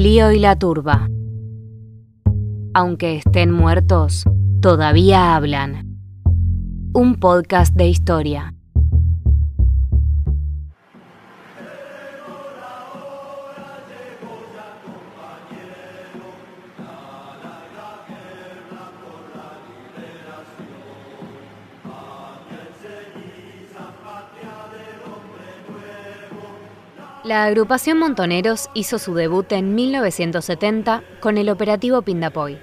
Clío y la turba. Aunque estén muertos, todavía hablan. Un podcast de historia. La agrupación Montoneros hizo su debut en 1970 con el operativo Pindapoy.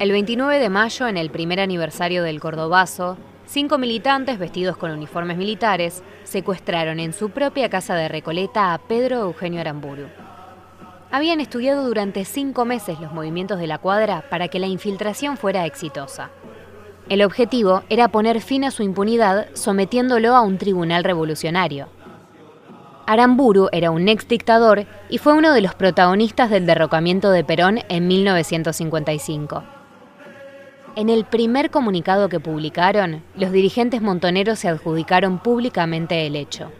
El 29 de mayo, en el primer aniversario del Cordobazo, cinco militantes vestidos con uniformes militares secuestraron en su propia casa de Recoleta a Pedro Eugenio Aramburu. Habían estudiado durante cinco meses los movimientos de la cuadra para que la infiltración fuera exitosa. El objetivo era poner fin a su impunidad sometiéndolo a un tribunal revolucionario. Aramburu era un ex dictador y fue uno de los protagonistas del derrocamiento de Perón en 1955. En el primer comunicado que publicaron, los dirigentes montoneros se adjudicaron públicamente el hecho.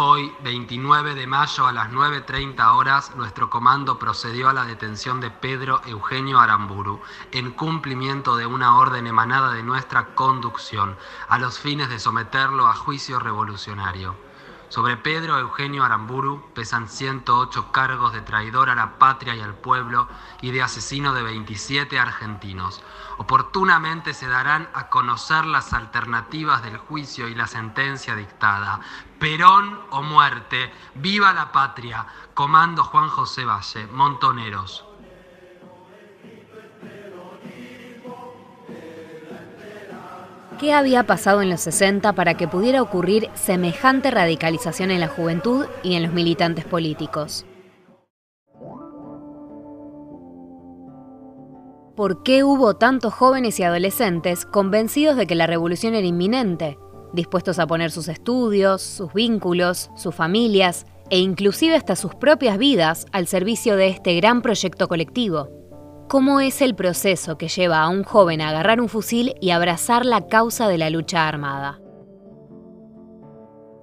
Hoy, 29 de mayo a las 9.30 horas, nuestro comando procedió a la detención de Pedro Eugenio Aramburu, en cumplimiento de una orden emanada de nuestra conducción, a los fines de someterlo a juicio revolucionario. Sobre Pedro Eugenio Aramburu pesan 108 cargos de traidor a la patria y al pueblo y de asesino de 27 argentinos. Oportunamente se darán a conocer las alternativas del juicio y la sentencia dictada. Perón o muerte, viva la patria, comando Juan José Valle, Montoneros. ¿Qué había pasado en los 60 para que pudiera ocurrir semejante radicalización en la juventud y en los militantes políticos? ¿Por qué hubo tantos jóvenes y adolescentes convencidos de que la revolución era inminente, dispuestos a poner sus estudios, sus vínculos, sus familias e inclusive hasta sus propias vidas al servicio de este gran proyecto colectivo? ¿Cómo es el proceso que lleva a un joven a agarrar un fusil y abrazar la causa de la lucha armada?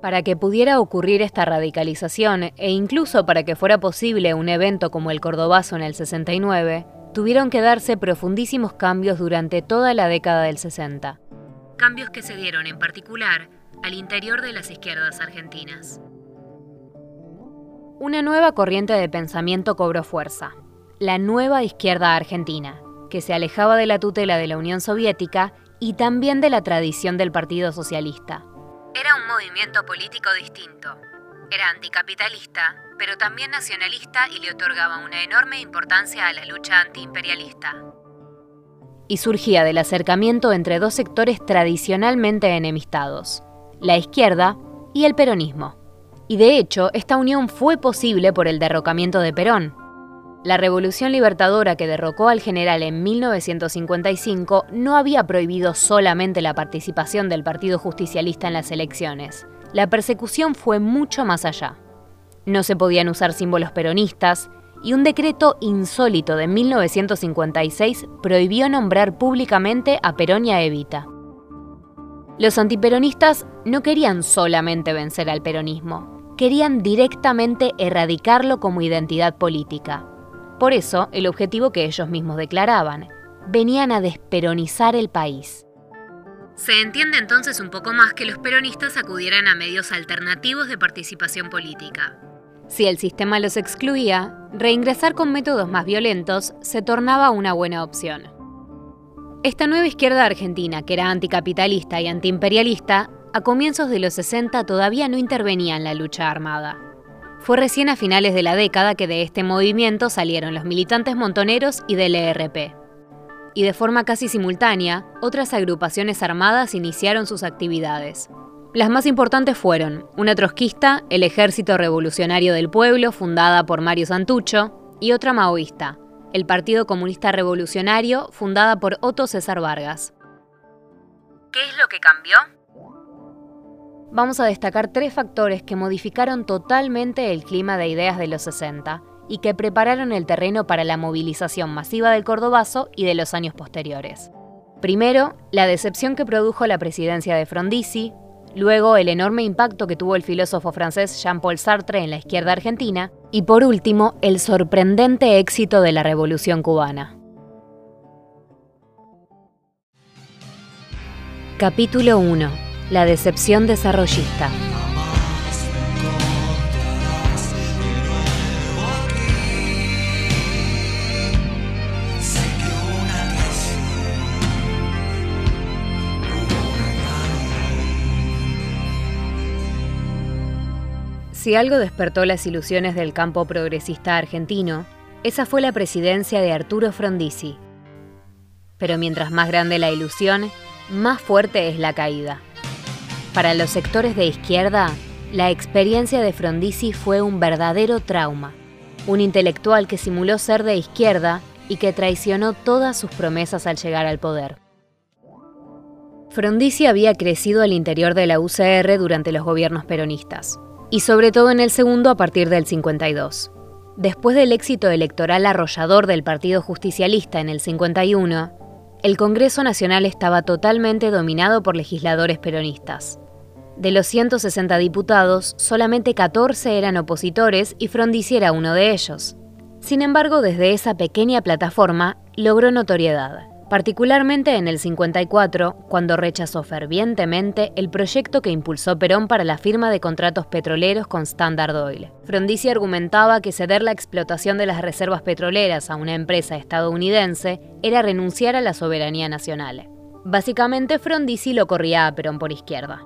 Para que pudiera ocurrir esta radicalización e incluso para que fuera posible un evento como el Cordobazo en el 69, tuvieron que darse profundísimos cambios durante toda la década del 60. Cambios que se dieron en particular al interior de las izquierdas argentinas. Una nueva corriente de pensamiento cobró fuerza, la nueva izquierda argentina, que se alejaba de la tutela de la Unión Soviética y también de la tradición del Partido Socialista. Era un movimiento político distinto. Era anticapitalista, pero también nacionalista y le otorgaba una enorme importancia a la lucha antiimperialista. Y surgía del acercamiento entre dos sectores tradicionalmente enemistados, la izquierda y el peronismo. Y de hecho, esta unión fue posible por el derrocamiento de Perón, la revolución libertadora que derrocó al general en 1955 no había prohibido solamente la participación del Partido Justicialista en las elecciones. La persecución fue mucho más allá. No se podían usar símbolos peronistas y un decreto insólito de 1956 prohibió nombrar públicamente a Perón y a Evita. Los antiperonistas no querían solamente vencer al peronismo, querían directamente erradicarlo como identidad política. Por eso, el objetivo que ellos mismos declaraban, venían a desperonizar el país. Se entiende entonces un poco más que los peronistas acudieran a medios alternativos de participación política. Si el sistema los excluía, reingresar con métodos más violentos se tornaba una buena opción. Esta nueva izquierda argentina, que era anticapitalista y antiimperialista, a comienzos de los 60 todavía no intervenía en la lucha armada. Fue recién a finales de la década que de este movimiento salieron los militantes montoneros y del ERP. Y de forma casi simultánea, otras agrupaciones armadas iniciaron sus actividades. Las más importantes fueron una trotskista, el Ejército Revolucionario del Pueblo, fundada por Mario Santucho, y otra maoísta, el Partido Comunista Revolucionario, fundada por Otto César Vargas. ¿Qué es lo que cambió? Vamos a destacar tres factores que modificaron totalmente el clima de ideas de los 60 y que prepararon el terreno para la movilización masiva del Cordobazo y de los años posteriores. Primero, la decepción que produjo la presidencia de Frondizi, luego el enorme impacto que tuvo el filósofo francés Jean-Paul Sartre en la izquierda argentina y por último el sorprendente éxito de la Revolución cubana. Capítulo 1. La decepción desarrollista. Si algo despertó las ilusiones del campo progresista argentino, esa fue la presidencia de Arturo Frondizi. Pero mientras más grande la ilusión, más fuerte es la caída. Para los sectores de izquierda, la experiencia de Frondizi fue un verdadero trauma. Un intelectual que simuló ser de izquierda y que traicionó todas sus promesas al llegar al poder. Frondizi había crecido al interior de la UCR durante los gobiernos peronistas y sobre todo en el segundo a partir del 52. Después del éxito electoral arrollador del Partido Justicialista en el 51, el Congreso Nacional estaba totalmente dominado por legisladores peronistas. De los 160 diputados, solamente 14 eran opositores y Frondizi era uno de ellos. Sin embargo, desde esa pequeña plataforma logró notoriedad particularmente en el 54, cuando rechazó fervientemente el proyecto que impulsó Perón para la firma de contratos petroleros con Standard Oil. Frondizi argumentaba que ceder la explotación de las reservas petroleras a una empresa estadounidense era renunciar a la soberanía nacional. Básicamente, Frondizi lo corría a Perón por izquierda.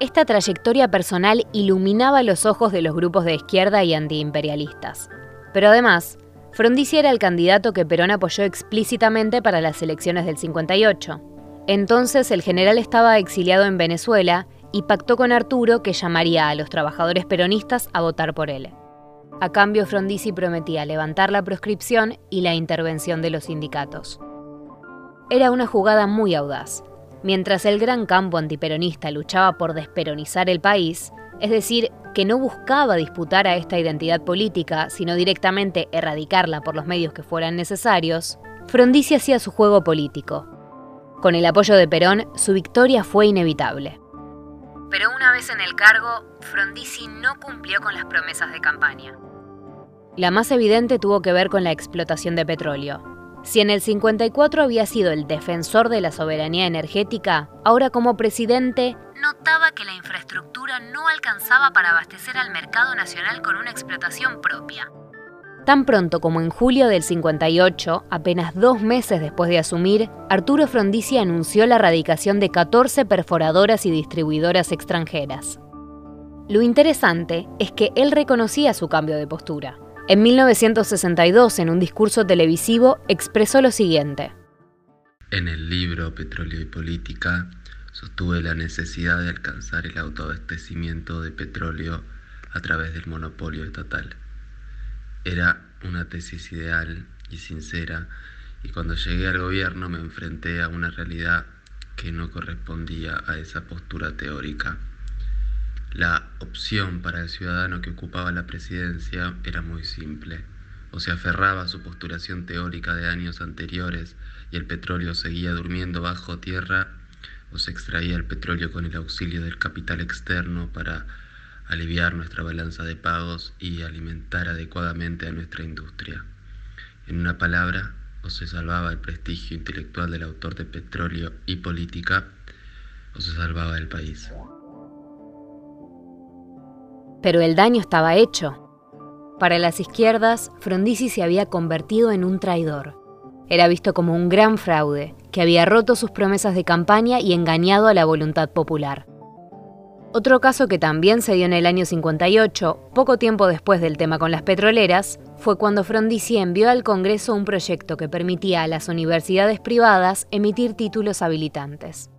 Esta trayectoria personal iluminaba los ojos de los grupos de izquierda y antiimperialistas. Pero además, Frondizi era el candidato que Perón apoyó explícitamente para las elecciones del 58. Entonces el general estaba exiliado en Venezuela y pactó con Arturo que llamaría a los trabajadores peronistas a votar por él. A cambio, Frondizi prometía levantar la proscripción y la intervención de los sindicatos. Era una jugada muy audaz. Mientras el gran campo antiperonista luchaba por desperonizar el país, es decir, que no buscaba disputar a esta identidad política, sino directamente erradicarla por los medios que fueran necesarios, Frondizi hacía su juego político. Con el apoyo de Perón, su victoria fue inevitable. Pero una vez en el cargo, Frondizi no cumplió con las promesas de campaña. La más evidente tuvo que ver con la explotación de petróleo. Si en el 54 había sido el defensor de la soberanía energética, ahora como presidente notaba que la infraestructura no alcanzaba para abastecer al mercado nacional con una explotación propia. Tan pronto como en julio del 58, apenas dos meses después de asumir, Arturo Frondizi anunció la radicación de 14 perforadoras y distribuidoras extranjeras. Lo interesante es que él reconocía su cambio de postura. En 1962, en un discurso televisivo, expresó lo siguiente. En el libro Petróleo y Política sostuve la necesidad de alcanzar el autoabastecimiento de petróleo a través del monopolio estatal. Era una tesis ideal y sincera y cuando llegué al gobierno me enfrenté a una realidad que no correspondía a esa postura teórica. La opción para el ciudadano que ocupaba la presidencia era muy simple. O se aferraba a su postulación teórica de años anteriores y el petróleo seguía durmiendo bajo tierra, o se extraía el petróleo con el auxilio del capital externo para aliviar nuestra balanza de pagos y alimentar adecuadamente a nuestra industria. En una palabra, o se salvaba el prestigio intelectual del autor de Petróleo y Política, o se salvaba el país. Pero el daño estaba hecho. Para las izquierdas, Frondizi se había convertido en un traidor. Era visto como un gran fraude, que había roto sus promesas de campaña y engañado a la voluntad popular. Otro caso que también se dio en el año 58, poco tiempo después del tema con las petroleras, fue cuando Frondizi envió al Congreso un proyecto que permitía a las universidades privadas emitir títulos habilitantes.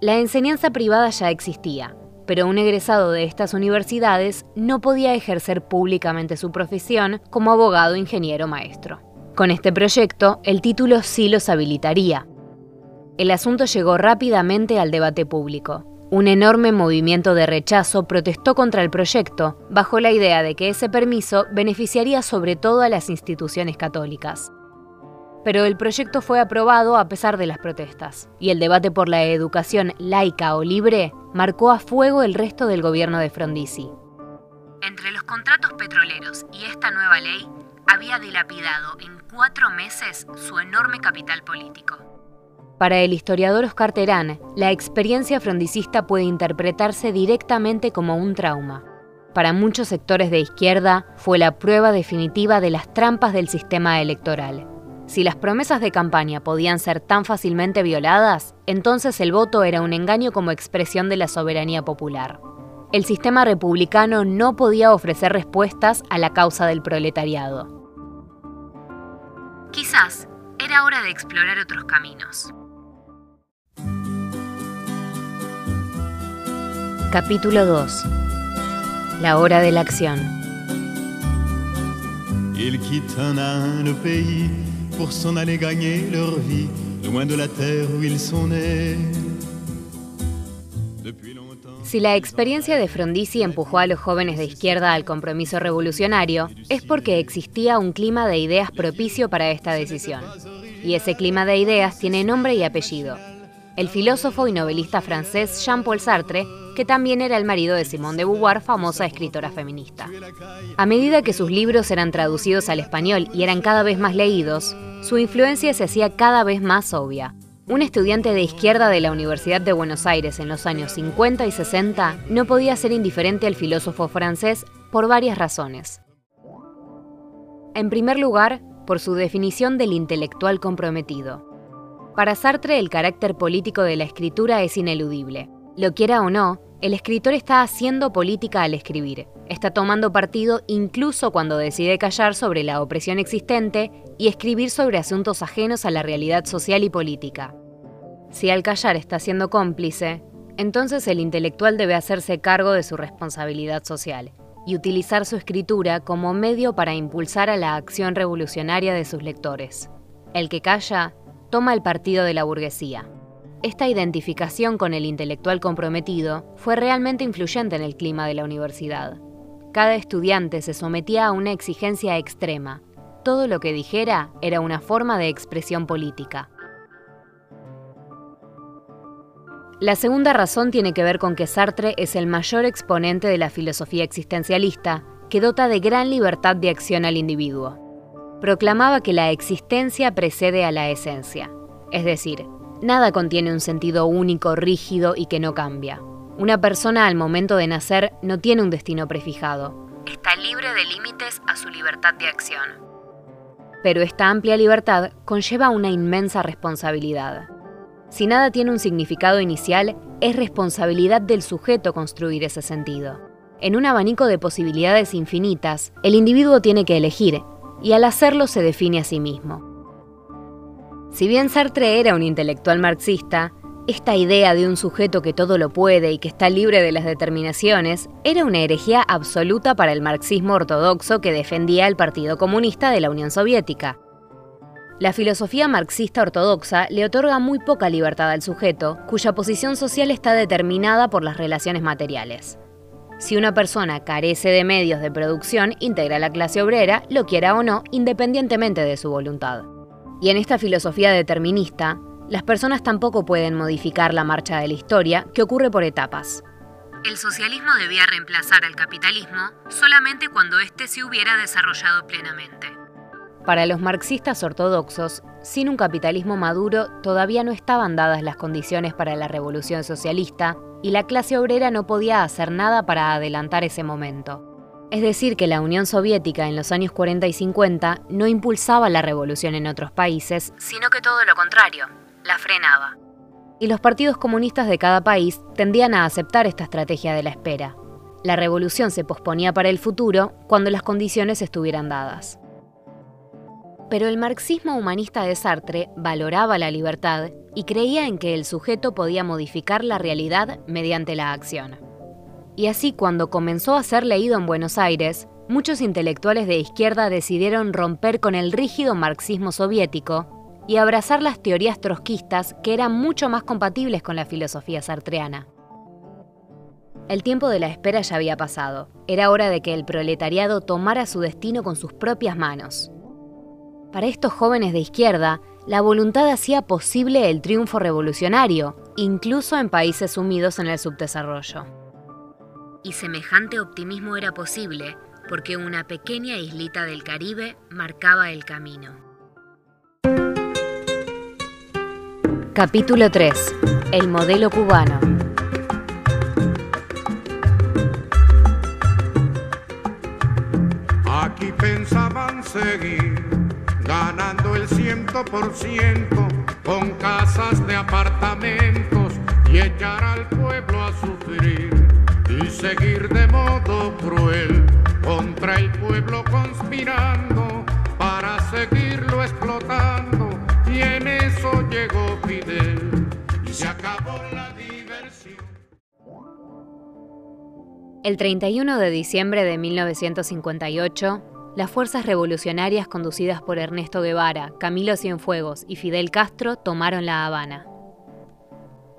La enseñanza privada ya existía, pero un egresado de estas universidades no podía ejercer públicamente su profesión como abogado, ingeniero, maestro. Con este proyecto, el título sí los habilitaría. El asunto llegó rápidamente al debate público. Un enorme movimiento de rechazo protestó contra el proyecto, bajo la idea de que ese permiso beneficiaría sobre todo a las instituciones católicas. Pero el proyecto fue aprobado a pesar de las protestas, y el debate por la educación laica o libre marcó a fuego el resto del gobierno de Frondizi. Entre los contratos petroleros y esta nueva ley, había dilapidado en cuatro meses su enorme capital político. Para el historiador Oscar Terán, la experiencia frondicista puede interpretarse directamente como un trauma. Para muchos sectores de izquierda fue la prueba definitiva de las trampas del sistema electoral. Si las promesas de campaña podían ser tan fácilmente violadas, entonces el voto era un engaño como expresión de la soberanía popular. El sistema republicano no podía ofrecer respuestas a la causa del proletariado. Quizás era hora de explorar otros caminos. Capítulo 2 La hora de la acción. Si la experiencia de Frondizi empujó a los jóvenes de izquierda al compromiso revolucionario, es porque existía un clima de ideas propicio para esta decisión. Y ese clima de ideas tiene nombre y apellido. El filósofo y novelista francés Jean-Paul Sartre que también era el marido de Simone de Beauvoir, famosa escritora feminista. A medida que sus libros eran traducidos al español y eran cada vez más leídos, su influencia se hacía cada vez más obvia. Un estudiante de izquierda de la Universidad de Buenos Aires en los años 50 y 60 no podía ser indiferente al filósofo francés por varias razones. En primer lugar, por su definición del intelectual comprometido. Para Sartre el carácter político de la escritura es ineludible. Lo quiera o no, el escritor está haciendo política al escribir. Está tomando partido incluso cuando decide callar sobre la opresión existente y escribir sobre asuntos ajenos a la realidad social y política. Si al callar está siendo cómplice, entonces el intelectual debe hacerse cargo de su responsabilidad social y utilizar su escritura como medio para impulsar a la acción revolucionaria de sus lectores. El que calla toma el partido de la burguesía. Esta identificación con el intelectual comprometido fue realmente influyente en el clima de la universidad. Cada estudiante se sometía a una exigencia extrema. Todo lo que dijera era una forma de expresión política. La segunda razón tiene que ver con que Sartre es el mayor exponente de la filosofía existencialista, que dota de gran libertad de acción al individuo. Proclamaba que la existencia precede a la esencia, es decir, Nada contiene un sentido único, rígido y que no cambia. Una persona al momento de nacer no tiene un destino prefijado. Está libre de límites a su libertad de acción. Pero esta amplia libertad conlleva una inmensa responsabilidad. Si nada tiene un significado inicial, es responsabilidad del sujeto construir ese sentido. En un abanico de posibilidades infinitas, el individuo tiene que elegir, y al hacerlo se define a sí mismo. Si bien Sartre era un intelectual marxista, esta idea de un sujeto que todo lo puede y que está libre de las determinaciones era una herejía absoluta para el marxismo ortodoxo que defendía el Partido Comunista de la Unión Soviética. La filosofía marxista ortodoxa le otorga muy poca libertad al sujeto, cuya posición social está determinada por las relaciones materiales. Si una persona carece de medios de producción, integra la clase obrera, lo quiera o no, independientemente de su voluntad. Y en esta filosofía determinista, las personas tampoco pueden modificar la marcha de la historia, que ocurre por etapas. El socialismo debía reemplazar al capitalismo solamente cuando éste se hubiera desarrollado plenamente. Para los marxistas ortodoxos, sin un capitalismo maduro todavía no estaban dadas las condiciones para la revolución socialista y la clase obrera no podía hacer nada para adelantar ese momento. Es decir, que la Unión Soviética en los años 40 y 50 no impulsaba la revolución en otros países, sino que todo lo contrario, la frenaba. Y los partidos comunistas de cada país tendían a aceptar esta estrategia de la espera. La revolución se posponía para el futuro cuando las condiciones estuvieran dadas. Pero el marxismo humanista de Sartre valoraba la libertad y creía en que el sujeto podía modificar la realidad mediante la acción. Y así cuando comenzó a ser leído en Buenos Aires, muchos intelectuales de izquierda decidieron romper con el rígido marxismo soviético y abrazar las teorías trotskistas que eran mucho más compatibles con la filosofía sartreana. El tiempo de la espera ya había pasado. Era hora de que el proletariado tomara su destino con sus propias manos. Para estos jóvenes de izquierda, la voluntad hacía posible el triunfo revolucionario, incluso en países sumidos en el subdesarrollo. Y semejante optimismo era posible porque una pequeña islita del Caribe marcaba el camino. Capítulo 3. El modelo cubano. Aquí pensaban seguir ganando el ciento por ciento con casas de apartamentos y echar al pueblo a sufrir y seguir de modo cruel contra el pueblo conspirando para seguirlo explotando y en eso llegó Fidel y se acabó la diversión. El 31 de diciembre de 1958, las fuerzas revolucionarias conducidas por Ernesto Guevara, Camilo Cienfuegos y Fidel Castro tomaron La Habana.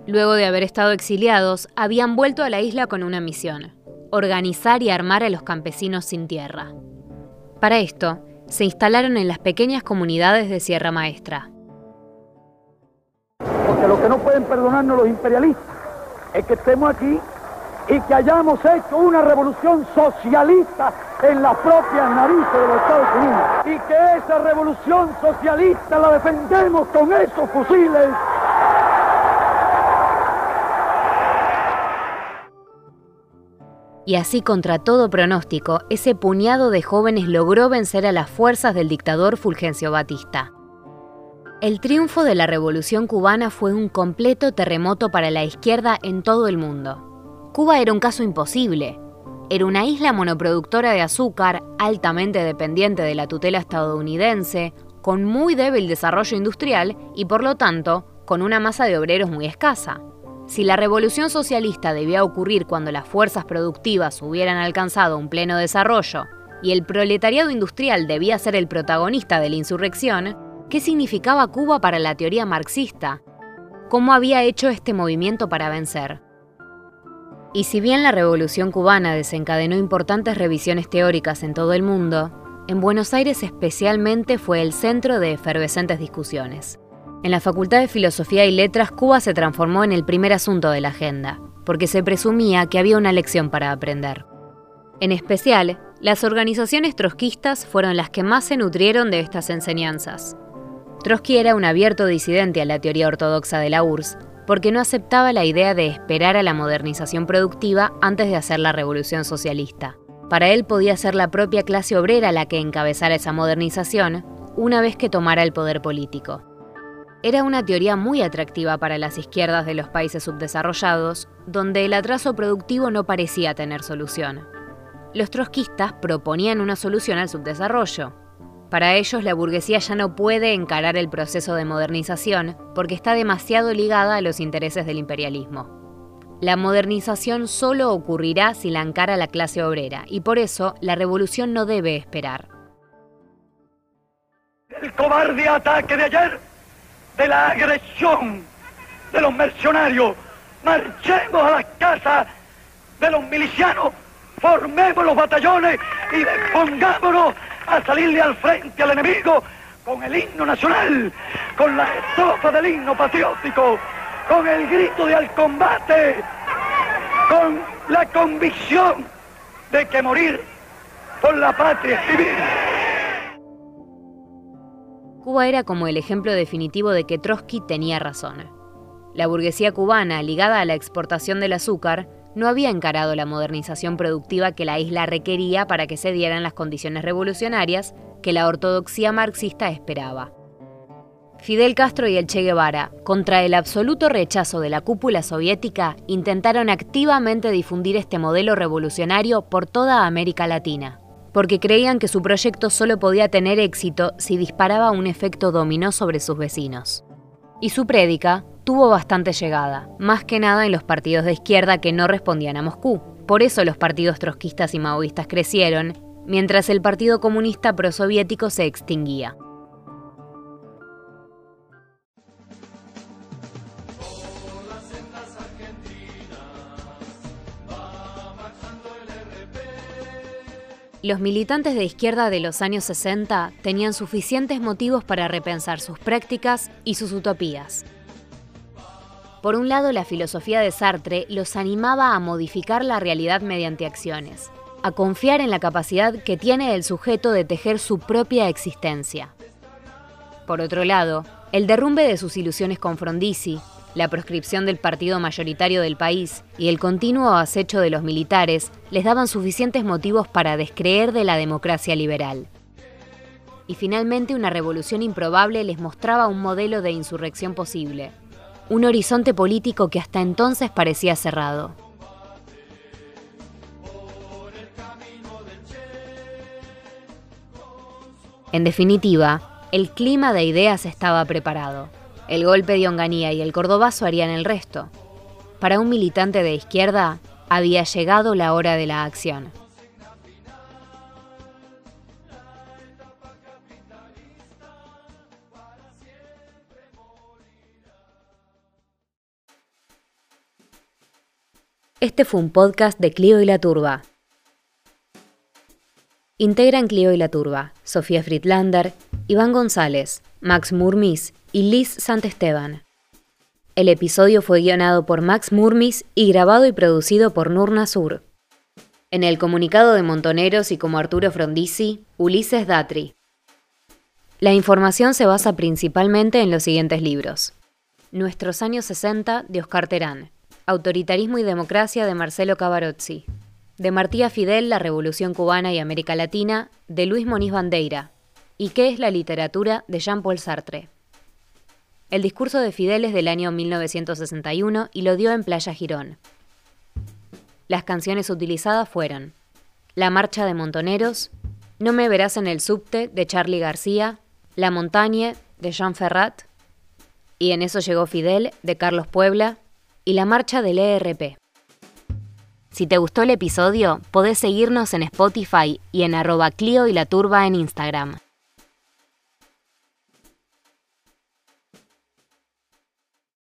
Luego de haber estado exiliados, habían vuelto a la isla con una misión, organizar y armar a los campesinos sin tierra. Para esto, se instalaron en las pequeñas comunidades de Sierra Maestra. Porque lo que no pueden perdonarnos los imperialistas es que estemos aquí y que hayamos hecho una revolución socialista en las propias narices de los Estados Unidos. Y que esa revolución socialista la defendemos con esos fusiles. Y así, contra todo pronóstico, ese puñado de jóvenes logró vencer a las fuerzas del dictador Fulgencio Batista. El triunfo de la Revolución cubana fue un completo terremoto para la izquierda en todo el mundo. Cuba era un caso imposible. Era una isla monoproductora de azúcar, altamente dependiente de la tutela estadounidense, con muy débil desarrollo industrial y por lo tanto con una masa de obreros muy escasa. Si la revolución socialista debía ocurrir cuando las fuerzas productivas hubieran alcanzado un pleno desarrollo y el proletariado industrial debía ser el protagonista de la insurrección, ¿qué significaba Cuba para la teoría marxista? ¿Cómo había hecho este movimiento para vencer? Y si bien la revolución cubana desencadenó importantes revisiones teóricas en todo el mundo, en Buenos Aires especialmente fue el centro de efervescentes discusiones. En la Facultad de Filosofía y Letras, Cuba se transformó en el primer asunto de la agenda, porque se presumía que había una lección para aprender. En especial, las organizaciones trotskistas fueron las que más se nutrieron de estas enseñanzas. Trotsky era un abierto disidente a la teoría ortodoxa de la URSS, porque no aceptaba la idea de esperar a la modernización productiva antes de hacer la revolución socialista. Para él podía ser la propia clase obrera la que encabezara esa modernización una vez que tomara el poder político era una teoría muy atractiva para las izquierdas de los países subdesarrollados, donde el atraso productivo no parecía tener solución. Los trotskistas proponían una solución al subdesarrollo. Para ellos la burguesía ya no puede encarar el proceso de modernización porque está demasiado ligada a los intereses del imperialismo. La modernización solo ocurrirá si la encara la clase obrera y por eso la revolución no debe esperar. El cobarde ataque de ayer de la agresión de los mercenarios. Marchemos a las casas de los milicianos, formemos los batallones y pongámonos a salirle al frente al enemigo con el himno nacional, con la estrofa del himno patriótico, con el grito de al combate, con la convicción de que morir por la patria es vivir. Cuba era como el ejemplo definitivo de que Trotsky tenía razón. La burguesía cubana, ligada a la exportación del azúcar, no había encarado la modernización productiva que la isla requería para que se dieran las condiciones revolucionarias que la ortodoxia marxista esperaba. Fidel Castro y el Che Guevara, contra el absoluto rechazo de la cúpula soviética, intentaron activamente difundir este modelo revolucionario por toda América Latina porque creían que su proyecto solo podía tener éxito si disparaba un efecto dominó sobre sus vecinos. Y su prédica tuvo bastante llegada, más que nada en los partidos de izquierda que no respondían a Moscú. Por eso los partidos trotskistas y maoístas crecieron, mientras el Partido Comunista prosoviético se extinguía. Los militantes de izquierda de los años 60 tenían suficientes motivos para repensar sus prácticas y sus utopías. Por un lado, la filosofía de Sartre los animaba a modificar la realidad mediante acciones, a confiar en la capacidad que tiene el sujeto de tejer su propia existencia. Por otro lado, el derrumbe de sus ilusiones con Frondizi, la proscripción del partido mayoritario del país y el continuo acecho de los militares les daban suficientes motivos para descreer de la democracia liberal. Y finalmente una revolución improbable les mostraba un modelo de insurrección posible, un horizonte político que hasta entonces parecía cerrado. En definitiva, el clima de ideas estaba preparado. El golpe de Onganía y el cordobazo harían el resto. Para un militante de izquierda, había llegado la hora de la acción. Este fue un podcast de Clio y la Turba. Integran Clio y la Turba Sofía Fritlander, Iván González, Max Murmis y Liz Santesteban. El episodio fue guionado por Max Murmis y grabado y producido por Nurna Sur. En el comunicado de Montoneros y como Arturo Frondizi, Ulises Datri. La información se basa principalmente en los siguientes libros. Nuestros años 60 de Oscar Terán. Autoritarismo y democracia de Marcelo Cavarozzi. De Martía Fidel, La Revolución Cubana y América Latina, de Luis Moniz Bandeira. ¿Y qué es la literatura? de Jean-Paul Sartre. El discurso de Fidel es del año 1961 y lo dio en Playa Girón. Las canciones utilizadas fueron La Marcha de Montoneros, No me verás en el subte de Charlie García, La Montaña de Jean Ferrat, y en eso llegó Fidel de Carlos Puebla, y la marcha del ERP. Si te gustó el episodio, podés seguirnos en Spotify y en arroba Clio y la Turba en Instagram.